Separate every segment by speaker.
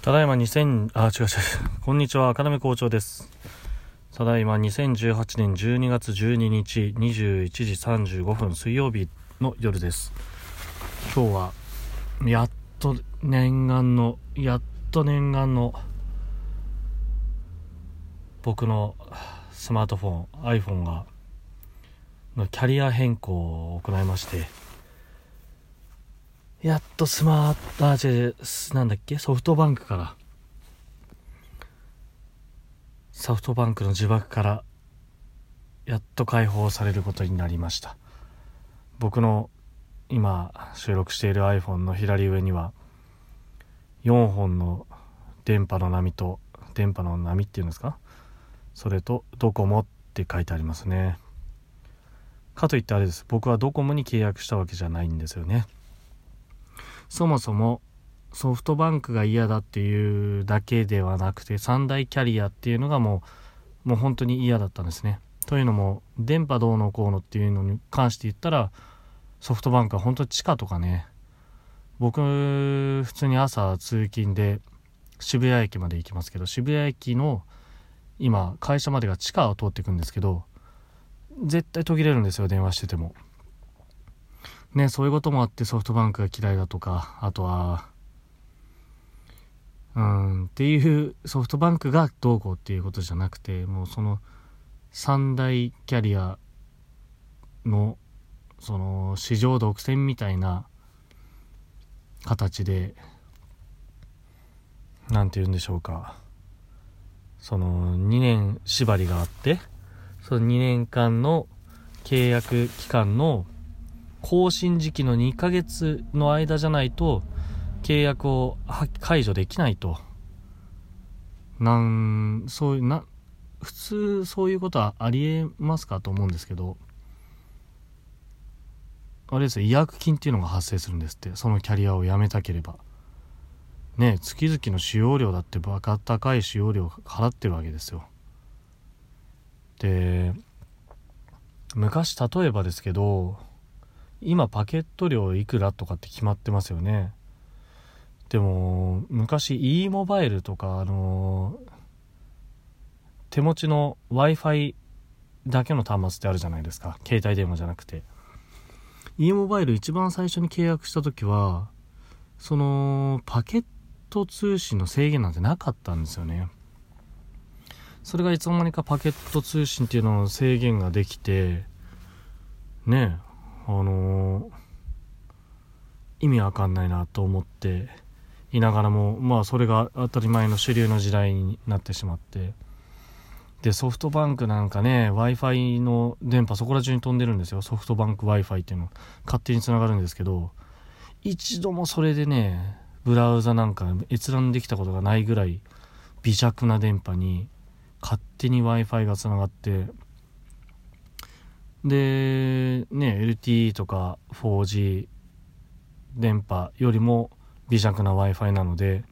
Speaker 1: ただいま2000、あ、違う違う。こんにちは、赤目校長です。ただいま2018年12月12日21時35分水曜日の夜です。今日は、やっと念願の、やっと念願の、僕のスマートフォン、iPhone が、のキャリア変更を行いまして、やっとスマート、あ、違う違う、なんだっけ？ソフトバンクから、ソフトバンクの呪縛から、やっと解放されることになりました。僕の今収録している iPhone の左上には、4本の電波の波と、電波の波っていうんですか？それと、ドコモって書いてありますね。かといってあれです。僕はドコモに契約したわけじゃないんですよね。そもそもソフトバンクが嫌だっていうだけではなくて三大キャリアっていうのがもうもう本当に嫌だったんですね。というのも電波どうのこうのっていうのに関して言ったらソフトバンクは本当地下とかね僕普通に朝通勤で渋谷駅まで行きますけど渋谷駅の今会社までが地下を通っていくんですけど絶対途切れるんですよ電話してても。ね、そういうこともあってソフトバンクが嫌いだとか、あとは、うん、っていうソフトバンクがどうこうっていうことじゃなくて、もうその三大キャリアの、その市場独占みたいな形で、なんて言うんでしょうか。その2年縛りがあって、その2年間の契約期間の更新時期の2ヶ月の間じゃないと契約を解除できないと。なんそういうな普通そういうことはありえますかと思うんですけど。あれですよ違約金っていうのが発生するんですって。そのキャリアを辞めたければ。ね月々の使用料だってバカ高い使用料払ってるわけですよ。で昔例えばですけど今パケット料いくらとかって決まってますよね。でも昔 e モバイルとかあの手持ちの w i f i だけの端末ってあるじゃないですか。携帯電話じゃなくて。e モバイル一番最初に契約した時はそのパケット通信の制限なんてなかったんですよね。それがいつの間にかパケット通信っていうのの制限ができてね。あのー、意味わかんないなと思っていながらもまあそれが当たり前の主流の時代になってしまって。でソフトバンクなんかね w i f i の電波そこら中に飛んでるんですよ。ソフトバンク w i f i っていうの。勝手につながるんですけど一度もそれでねブラウザなんか閲覧できたことがないぐらい微弱な電波に勝手に w i f i がつながってでね LTE とか 4G 電波よりも微弱な w i f i なので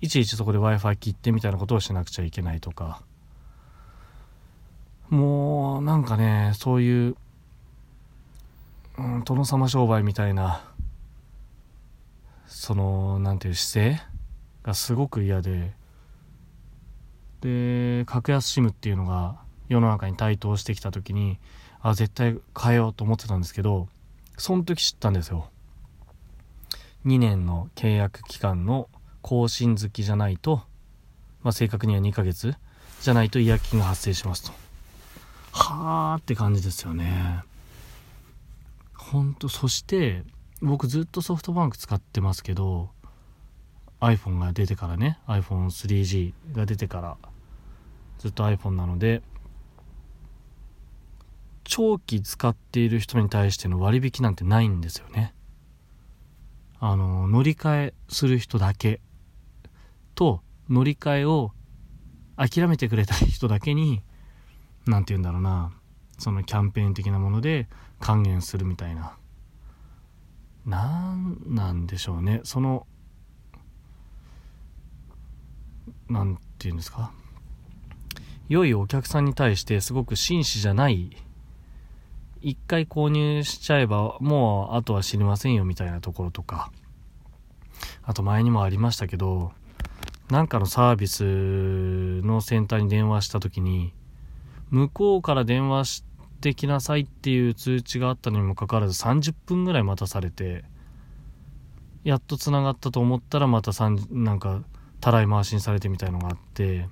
Speaker 1: いちいちそこで w i f i 切ってみたいなことをしなくちゃいけないとか。もうなんかねそういう、うん、殿様商売みたいなそのなんていう姿勢がすごく嫌で。で格安 SIM っていうのが世の中に台頭してきた時にあ絶対変えようと思ってたんですけどその時知ったんですよ。2年の契約期間の更新月じゃないと、まあ、正確には2ヶ月じゃないと違約金が発生しますと。はーって感じですよね。ほんとそして僕ずっとソフトバンク使ってますけど iPhone が出てからね iPhone3G が出てからずっと iPhone なので長期使っている人に対しての割引なんてないんですよね。あの乗り換えする人だけと乗り換えを諦めてくれた人だけに何て言うんだろうなそのキャンペーン的なもので還元するみたいな。なんなんでしょうね。その何て言うんですか。良いお客さんに対してすごく紳士じゃない一回購入しちゃえばもうあとは知りませんよみたいなところとかあと前にもありましたけどなんかのサービスのセンターに電話した時に向こうから電話してきなさいっていう通知があったのにもかかわらず30分ぐらい待たされてやっとつながったと思ったらまたなんかたらい回しにされてみたいのがあって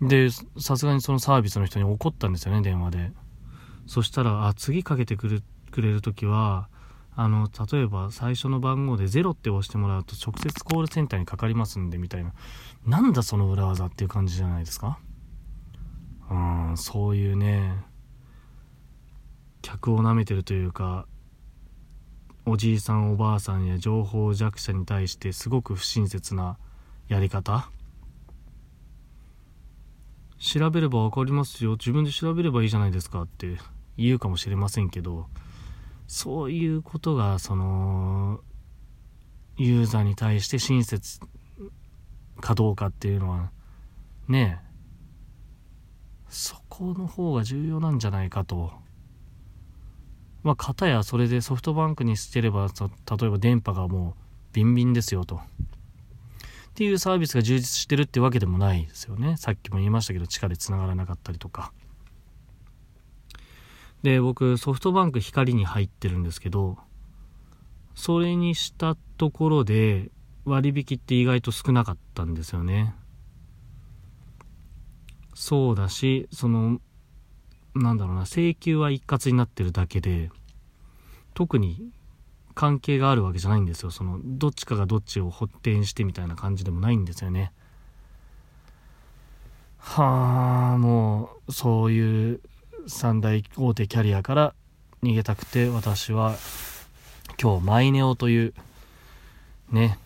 Speaker 1: でさすがにそのサービスの人に怒ったんですよね電話で。そしたらあ次かけてくるくれる時はあの例えば最初の番号で0って押してもらうと直接コールセンターにかかりますんでみたいな。なんだその裏技っていう感じじゃないですか？うんそういうね客をなめてるというかおじいさんおばあさんや情報弱者に対してすごく不親切なやり方？調べれば分かりますよ。自分で調べればいいじゃないですかって。言うかもしれませんけどそういうことがそのユーザーに対して親切かどうかっていうのはねそこの方が重要なんじゃないかと。まあ片やそれでソフトバンクにしてれば例えば電波がもうビンビンですよと。っていうサービスが充実してるってわけでもないですよね。さっきも言いましたけど地下で繋がらなかったりとか。で僕ソフトバンク光に入ってるんですけどそれにしたところで割引って意外と少なかったんですよね。そうだしそのなんだろうな請求は一括になってるだけで特に関係があるわけじゃないんですよ。そのどっちかがどっちを発展してみたいな感じでもないんですよね。はあもうそういう三大大手キャリアから逃げたくて私は今日マイネオというね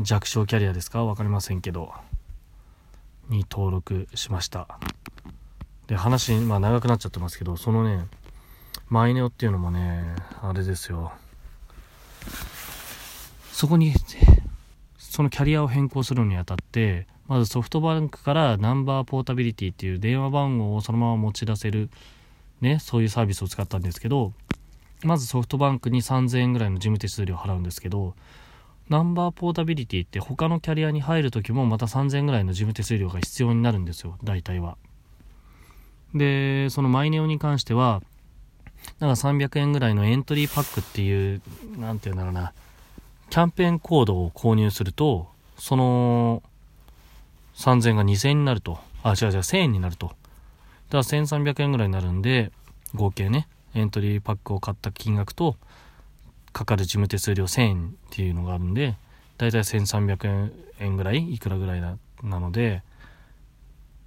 Speaker 1: 弱小キャリアですか？分かりませんけどに登録しました。で話まあ長くなっちゃってますけどそのねマイネオっていうのもねあれですよ。そこにそのキャリアを変更するにあたってまずソフトバンクからナンバーポータビリティっていう電話番号をそのまま持ち出せるね、そういうサービスを使ったんですけど、まずソフトバンクに3000円ぐらいの事務手数料を払うんですけど、ナンバーポータビリティって他のキャリアに入る時もまた3000円ぐらいの事務手数料が必要になるんですよ、大体は。で、そのマイネオに関しては、なんか300円ぐらいのエントリーパックっていう、なんて言うんだろうな、キャンペーンコードを購入すると、その3000円が2000円になると。あ、違う違う、1000円になると。だから1300円ぐらいになるんで、合計ね、エントリーパックを買った金額と、かかる事務手数料1000円っていうのがあるんで、だいたい1300円ぐらい、いくらぐらいななので、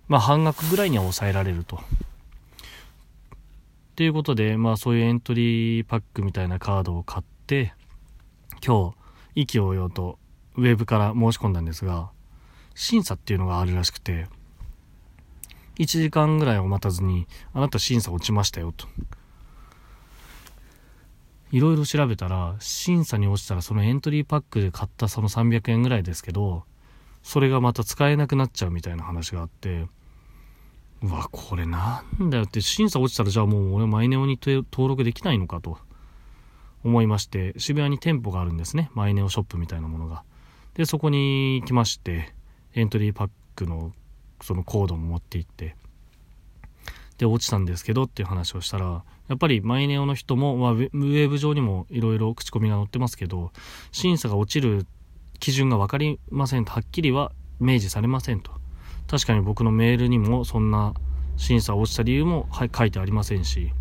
Speaker 1: まあ半額ぐらいには抑えられると。っていうことで、まあそういうエントリーパックみたいなカードを買って、今日、意気揚々とウェブから申し込んだんですが、審査っていうのがあるらしくて、1時間ぐらいを待たずに、あなた審査落ちましたよと。いろいろ調べたら、審査に落ちたらそのエントリーパックで買ったその300円ぐらいですけど、それがまた使えなくなっちゃうみたいな話があって、うわ、これなんだよって、審査落ちたらじゃあもう俺マイネオに登録できないのかと思いまして、渋谷に店舗があるんですね。マイネオショップみたいなものが。で、そこに行きまして、エントリーパックのそのコードも持って行ってで落ちたんですけどっていう話をしたらやっぱりマイネオの人も、まあ、ウェブ上にもいろいろ口コミが載ってますけど審査が落ちる基準が分かりませんとはっきりは明示されませんと。確かに僕のメールにもそんな審査落ちた理由も書いてありませんし。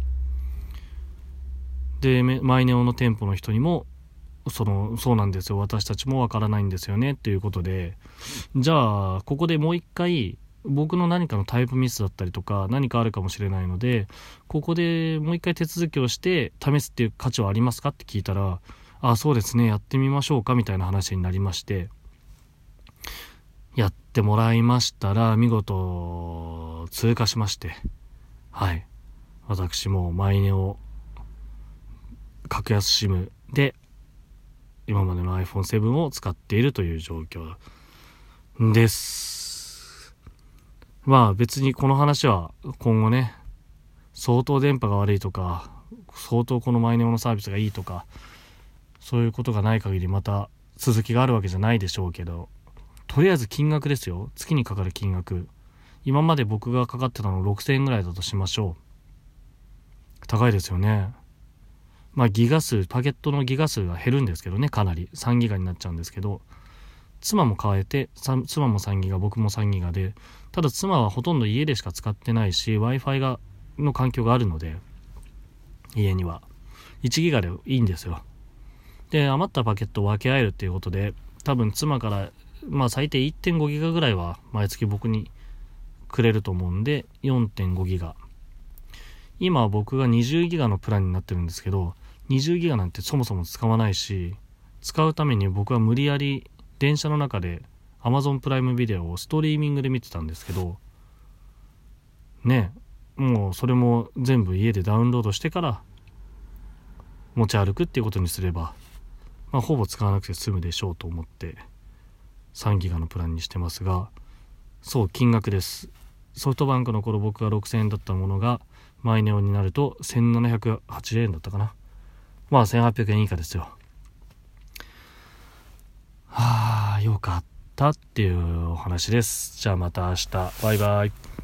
Speaker 1: でマイネオの店舗の人にもそのそうなんですよ。私たちもわからないんですよね。っていうことでじゃあここでもう一回僕の何かのタイプミスだったりとか何かあるかもしれないのでここでもう一回手続きをして試すっていう価値はありますかって聞いたらああそうですねやってみましょうかみたいな話になりましてやってもらいましたら見事通過しましてはい私もマイネを格安 SIM で今までの iPhone7 を使っているという状況です。まあ別にこの話は今後ね、相当電波が悪いとか、相当このマイネオのサービスがいいとか、そういうことがない限りまた続きがあるわけじゃないでしょうけど、とりあえず金額ですよ。月にかかる金額。今まで僕がかかってたの6000円ぐらいだとしましょう。高いですよね。まあギガ数パケットのギガ数が減るんですけどねかなり。3ギガになっちゃうんですけど。妻も変えて妻も3ギガ僕も3ギガでただ妻はほとんど家でしか使ってないし w i f i がの環境があるので家には。1ギガでいいんですよ。で余ったパケットを分け合えるっていうことで多分妻からまあ最低1.5ギガぐらいは毎月僕にくれると思うんで4.5ギガ。今僕が20ギガのプランになってるんですけど20ギガなんてそもそも使わないし使うために僕は無理やり電車の中で Amazon プライムビデオをストリーミングで見てたんですけどねもうそれも全部家でダウンロードしてから持ち歩くっていうことにすれば、まあ、ほぼ使わなくて済むでしょうと思って3ギガのプランにしてますがそう金額です。ソフトバンクの頃僕が6000円だったものがマイネオになると1780円だったかな。まあ1800円以下ですよ。はあ。よかったっていうお話です。じゃあまた明日。バイバイ。